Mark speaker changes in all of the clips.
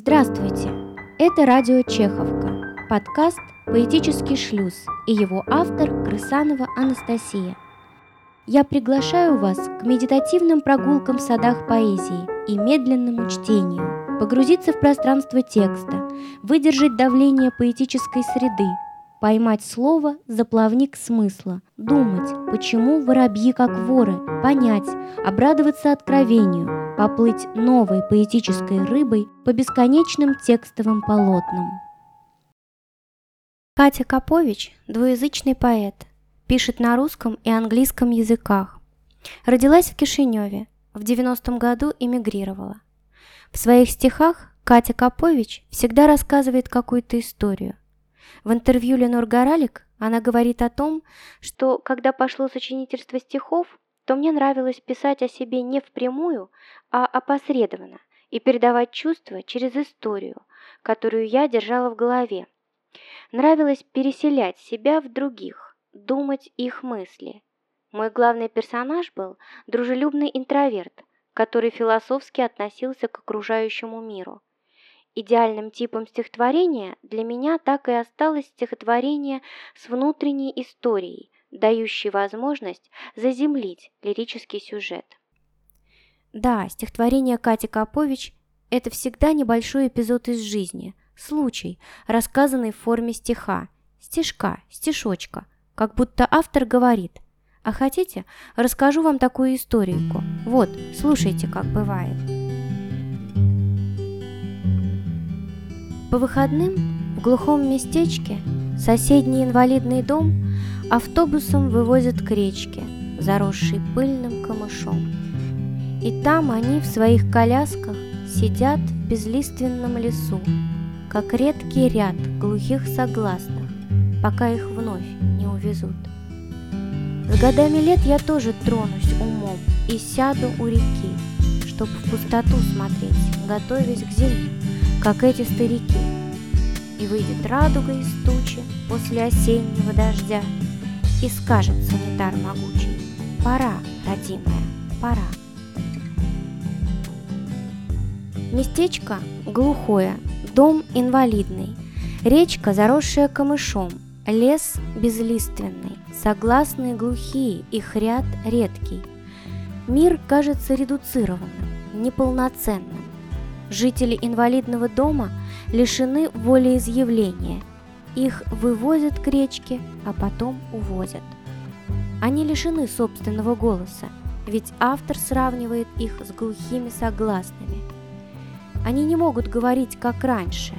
Speaker 1: Здравствуйте! Это радио Чеховка, подкаст «Поэтический шлюз» и его автор Крысанова Анастасия. Я приглашаю вас к медитативным прогулкам в садах поэзии и медленному чтению, погрузиться в пространство текста, выдержать давление поэтической среды, поймать слово за плавник смысла, думать, почему воробьи как воры, понять, обрадоваться откровению – поплыть новой поэтической рыбой по бесконечным текстовым полотнам. Катя Капович – двуязычный поэт, пишет на русском и английском языках. Родилась в Кишиневе, в 90-м году эмигрировала. В своих стихах Катя Капович всегда рассказывает какую-то историю. В интервью Ленор Горалик она говорит о том, что когда пошло сочинительство стихов, то мне нравилось писать о себе не впрямую, а опосредованно и передавать чувства через историю, которую я держала в голове. Нравилось переселять себя в других, думать их мысли. Мой главный персонаж был дружелюбный интроверт, который философски относился к окружающему миру. Идеальным типом стихотворения для меня так и осталось стихотворение с внутренней историей – дающий возможность заземлить лирический сюжет. Да, стихотворение Кати Капович – это всегда небольшой эпизод из жизни, случай, рассказанный в форме стиха, стишка, стишочка, как будто автор говорит «А хотите, расскажу вам такую историку? Вот, слушайте, как бывает». По выходным в глухом местечке соседний инвалидный дом автобусом вывозят к речке, заросшей пыльным камышом. И там они в своих колясках сидят в безлиственном лесу, как редкий ряд глухих согласных, пока их вновь не увезут. С годами лет я тоже тронусь умом и сяду у реки, чтоб в пустоту смотреть, готовясь к зиме, как эти старики. И выйдет радуга из тучи после осеннего дождя, и скажет санитар могучий, пора, родимая, пора. Местечко глухое, дом инвалидный, речка, заросшая камышом, лес безлиственный, согласные глухие, их ряд редкий. Мир кажется редуцированным, неполноценным. Жители инвалидного дома лишены волеизъявления – их вывозят к речке, а потом увозят. Они лишены собственного голоса, ведь автор сравнивает их с глухими согласными. Они не могут говорить как раньше,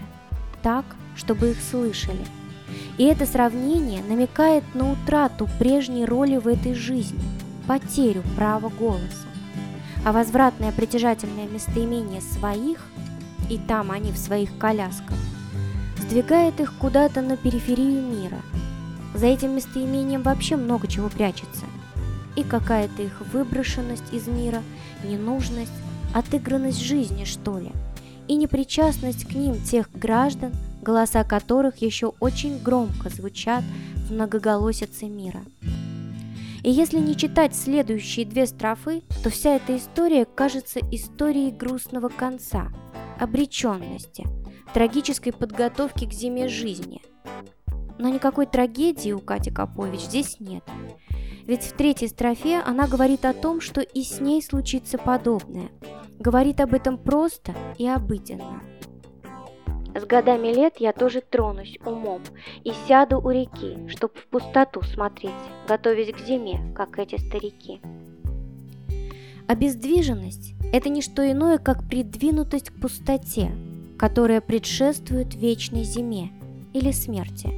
Speaker 1: так, чтобы их слышали. И это сравнение намекает на утрату прежней роли в этой жизни, потерю права голоса. А возвратное притяжательное местоимение своих, и там они в своих колясках, сдвигает их куда-то на периферию мира. За этим местоимением вообще много чего прячется. И какая-то их выброшенность из мира, ненужность, отыгранность жизни, что ли. И непричастность к ним тех граждан, голоса которых еще очень громко звучат в многоголосице мира. И если не читать следующие две строфы, то вся эта история кажется историей грустного конца, обреченности – трагической подготовки к зиме жизни. Но никакой трагедии у Кати Капович здесь нет. Ведь в третьей строфе она говорит о том, что и с ней случится подобное. Говорит об этом просто и обыденно. С годами лет я тоже тронусь умом и сяду у реки, чтоб в пустоту смотреть, готовясь к зиме, как эти старики. Обездвиженность – это не что иное, как придвинутость к пустоте, которая предшествует вечной зиме или смерти.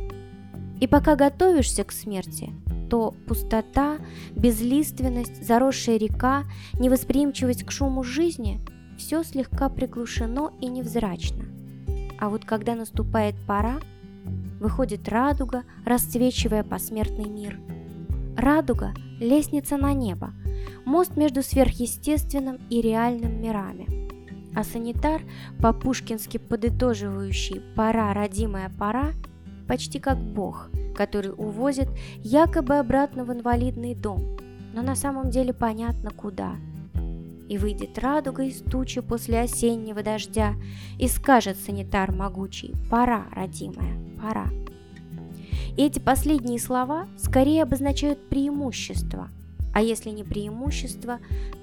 Speaker 1: И пока готовишься к смерти, то пустота, безлиственность, заросшая река, невосприимчивость к шуму жизни – все слегка приглушено и невзрачно. А вот когда наступает пора, выходит радуга, расцвечивая посмертный мир. Радуга – лестница на небо, мост между сверхъестественным и реальным мирами – а санитар, по-пушкински подытоживающий «пора, родимая пора», почти как бог, который увозит якобы обратно в инвалидный дом, но на самом деле понятно куда. И выйдет радуга из тучи после осеннего дождя, И скажет санитар могучий «Пора, родимая, пора». И эти последние слова скорее обозначают преимущество, а если не преимущество,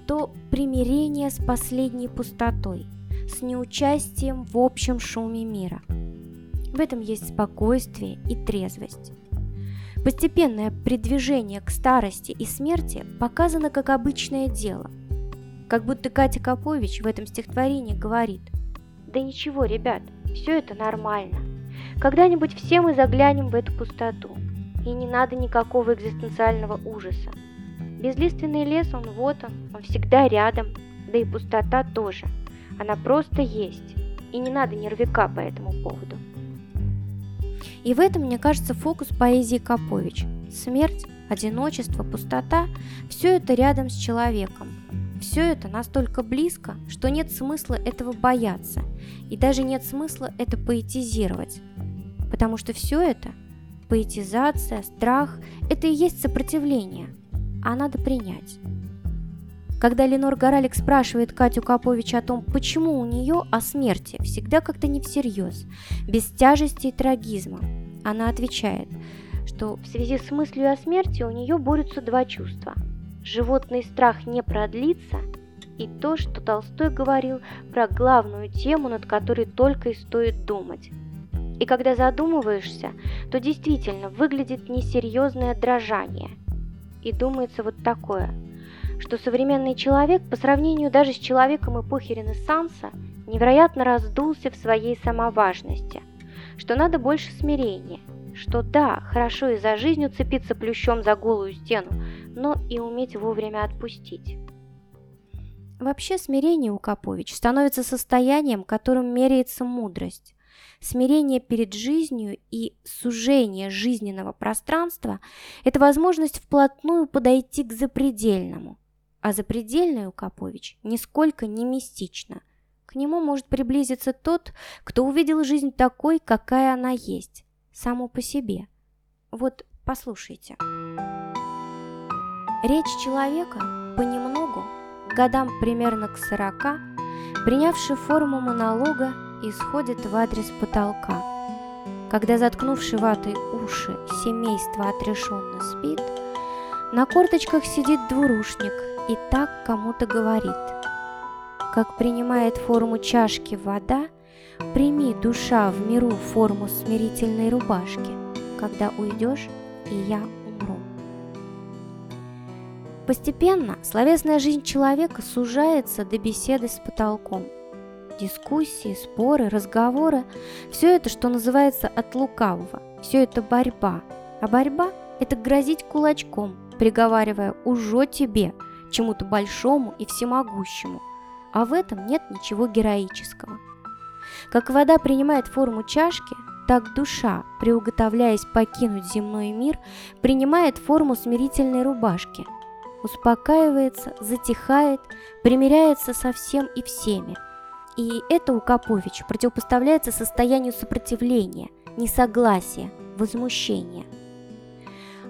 Speaker 1: то примирение с последней пустотой, с неучастием в общем шуме мира. В этом есть спокойствие и трезвость. Постепенное придвижение к старости и смерти показано как обычное дело. Как будто Катя Копович в этом стихотворении говорит «Да ничего, ребят, все это нормально. Когда-нибудь все мы заглянем в эту пустоту, и не надо никакого экзистенциального ужаса. Безлиственный лес, он вот он, он всегда рядом, да и пустота тоже. Она просто есть, и не надо нервика по этому поводу. И в этом, мне кажется, фокус поэзии Капович. Смерть, одиночество, пустота – все это рядом с человеком. Все это настолько близко, что нет смысла этого бояться, и даже нет смысла это поэтизировать. Потому что все это – поэтизация, страх – это и есть сопротивление, а надо принять. Когда Ленор Горалик спрашивает Катю Капович о том, почему у нее о смерти всегда как-то не всерьез, без тяжести и трагизма, она отвечает, что в связи с мыслью о смерти у нее борются два чувства. Животный страх не продлится и то, что Толстой говорил про главную тему, над которой только и стоит думать. И когда задумываешься, то действительно выглядит несерьезное дрожание. И думается вот такое – что современный человек по сравнению даже с человеком эпохи Ренессанса невероятно раздулся в своей самоважности, что надо больше смирения, что да, хорошо и за жизнь уцепиться плющом за голую стену, но и уметь вовремя отпустить. Вообще смирение у Капович становится состоянием, которым меряется мудрость. Смирение перед жизнью и сужение жизненного пространства – это возможность вплотную подойти к запредельному – а запредельное у Капович нисколько не мистично. К нему может приблизиться тот, кто увидел жизнь такой, какая она есть, само по себе. Вот послушайте. Речь человека понемногу, годам примерно к сорока, принявший форму монолога, исходит в адрес потолка. Когда заткнувший ватой уши семейство отрешенно спит, на корточках сидит двурушник и так кому-то говорит. Как принимает форму чашки вода, прими, душа, в миру форму смирительной рубашки, когда уйдешь, и я умру. Постепенно словесная жизнь человека сужается до беседы с потолком. Дискуссии, споры, разговоры – все это, что называется от лукавого, все это борьба. А борьба – это грозить кулачком, приговаривая «уже тебе», чему-то большому и всемогущему, а в этом нет ничего героического. Как вода принимает форму чашки, так душа, приуготовляясь покинуть земной мир, принимает форму смирительной рубашки, успокаивается, затихает, примиряется со всем и всеми. И это у Каповича противопоставляется состоянию сопротивления, несогласия, возмущения.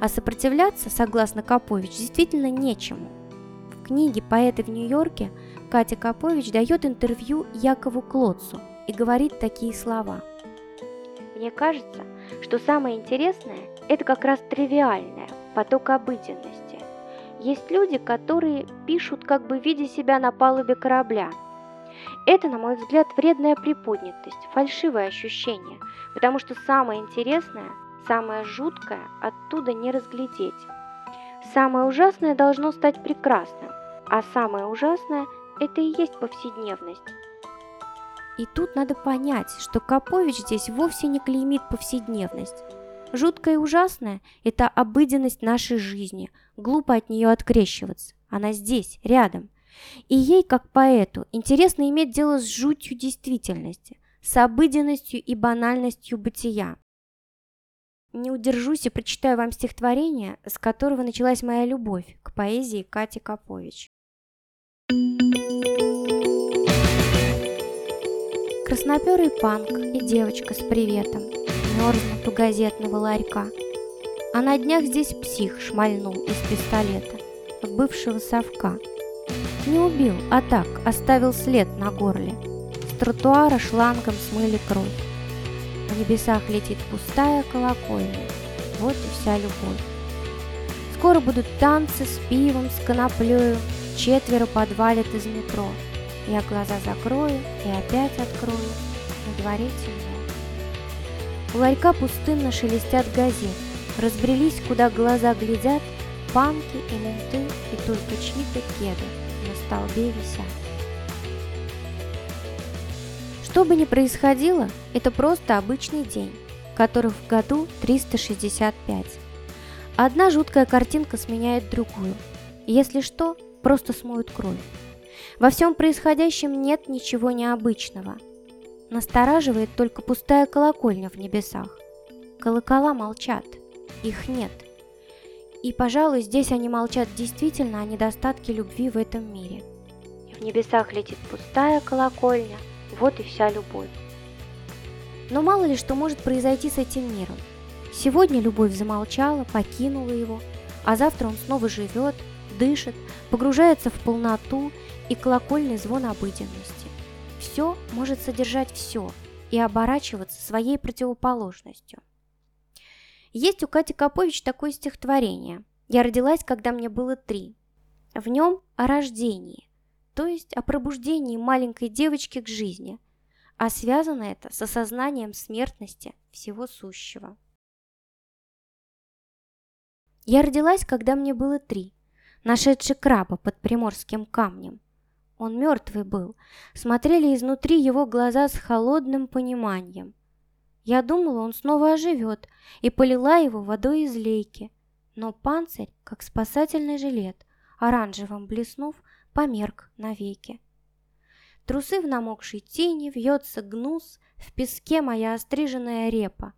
Speaker 1: А сопротивляться, согласно Капович, действительно нечему книге «Поэты в Нью-Йорке» Катя Капович дает интервью Якову Клоцу и говорит такие слова. «Мне кажется, что самое интересное – это как раз тривиальное, поток обыденности. Есть люди, которые пишут, как бы видя себя на палубе корабля. Это, на мой взгляд, вредная приподнятость, фальшивое ощущение, потому что самое интересное, самое жуткое оттуда не разглядеть. Самое ужасное должно стать прекрасным, а самое ужасное – это и есть повседневность. И тут надо понять, что Капович здесь вовсе не клеймит повседневность. Жуткое и ужасное – это обыденность нашей жизни, глупо от нее открещиваться. Она здесь, рядом. И ей, как поэту, интересно иметь дело с жутью действительности, с обыденностью и банальностью бытия. Не удержусь и прочитаю вам стихотворение, с которого началась моя любовь к поэзии Кати Капович. Красноперый панк и девочка с приветом мерзнут у газетного ларька. А на днях здесь псих шмальнул из пистолета в бывшего совка. Не убил, а так, оставил след на горле. С тротуара шлангом смыли кровь. В небесах летит пустая колокольня. Вот и вся любовь. Скоро будут танцы с пивом, с коноплею, четверо подвалят из метро. Я глаза закрою и опять открою, на дворе темно. У ларька пустынно шелестят газет, разбрелись, куда глаза глядят, панки и менты, и только чьи-то кеды столбе висят. Что бы ни происходило, это просто обычный день, которых в году 365. Одна жуткая картинка сменяет другую. Если что, просто смоют кровь. Во всем происходящем нет ничего необычного. Настораживает только пустая колокольня в небесах. Колокола молчат, их нет. И, пожалуй, здесь они молчат действительно о недостатке любви в этом мире. В небесах летит пустая колокольня, вот и вся любовь. Но мало ли что может произойти с этим миром. Сегодня любовь замолчала, покинула его, а завтра он снова живет, дышит, погружается в полноту и колокольный звон обыденности. Все может содержать все и оборачиваться своей противоположностью. Есть у Кати Капович такое стихотворение «Я родилась, когда мне было три». В нем о рождении, то есть о пробуждении маленькой девочки к жизни, а связано это с осознанием смертности всего сущего. Я родилась, когда мне было три, нашедший краба под приморским камнем. Он мертвый был, смотрели изнутри его глаза с холодным пониманием. Я думала, он снова оживет, и полила его водой из лейки. Но панцирь, как спасательный жилет, оранжевым блеснув, померк навеки. Трусы в намокшей тени, вьется гнус, в песке моя остриженная репа.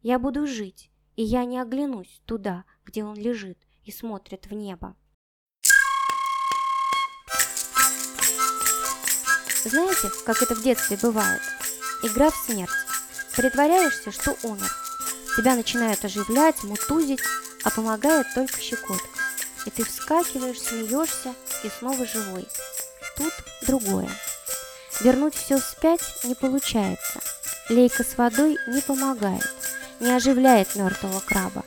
Speaker 1: Я буду жить, и я не оглянусь туда, где он лежит и смотрит в небо. Знаете, как это в детстве бывает? Игра в смерть. Притворяешься, что умер. Тебя начинают оживлять, мутузить, а помогает только щекотка. И ты вскакиваешь, смеешься и снова живой. Тут другое. Вернуть все вспять не получается. Лейка с водой не помогает, не оживляет мертвого краба.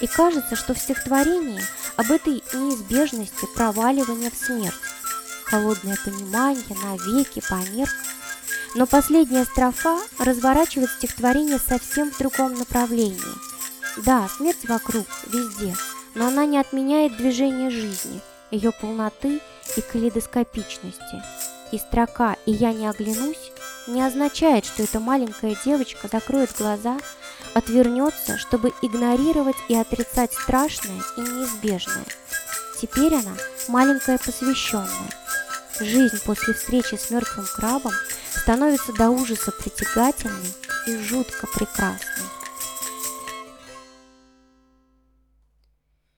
Speaker 1: И кажется, что в стихотворении об этой неизбежности проваливания в смерть. Холодное понимание навеки померк но последняя строфа разворачивает стихотворение совсем в другом направлении. Да, смерть вокруг, везде, но она не отменяет движение жизни, ее полноты и калейдоскопичности. И строка «И я не оглянусь» не означает, что эта маленькая девочка закроет глаза, отвернется, чтобы игнорировать и отрицать страшное и неизбежное. Теперь она маленькая посвященная. Жизнь после встречи с мертвым крабом становится до ужаса притягательной и жутко прекрасной.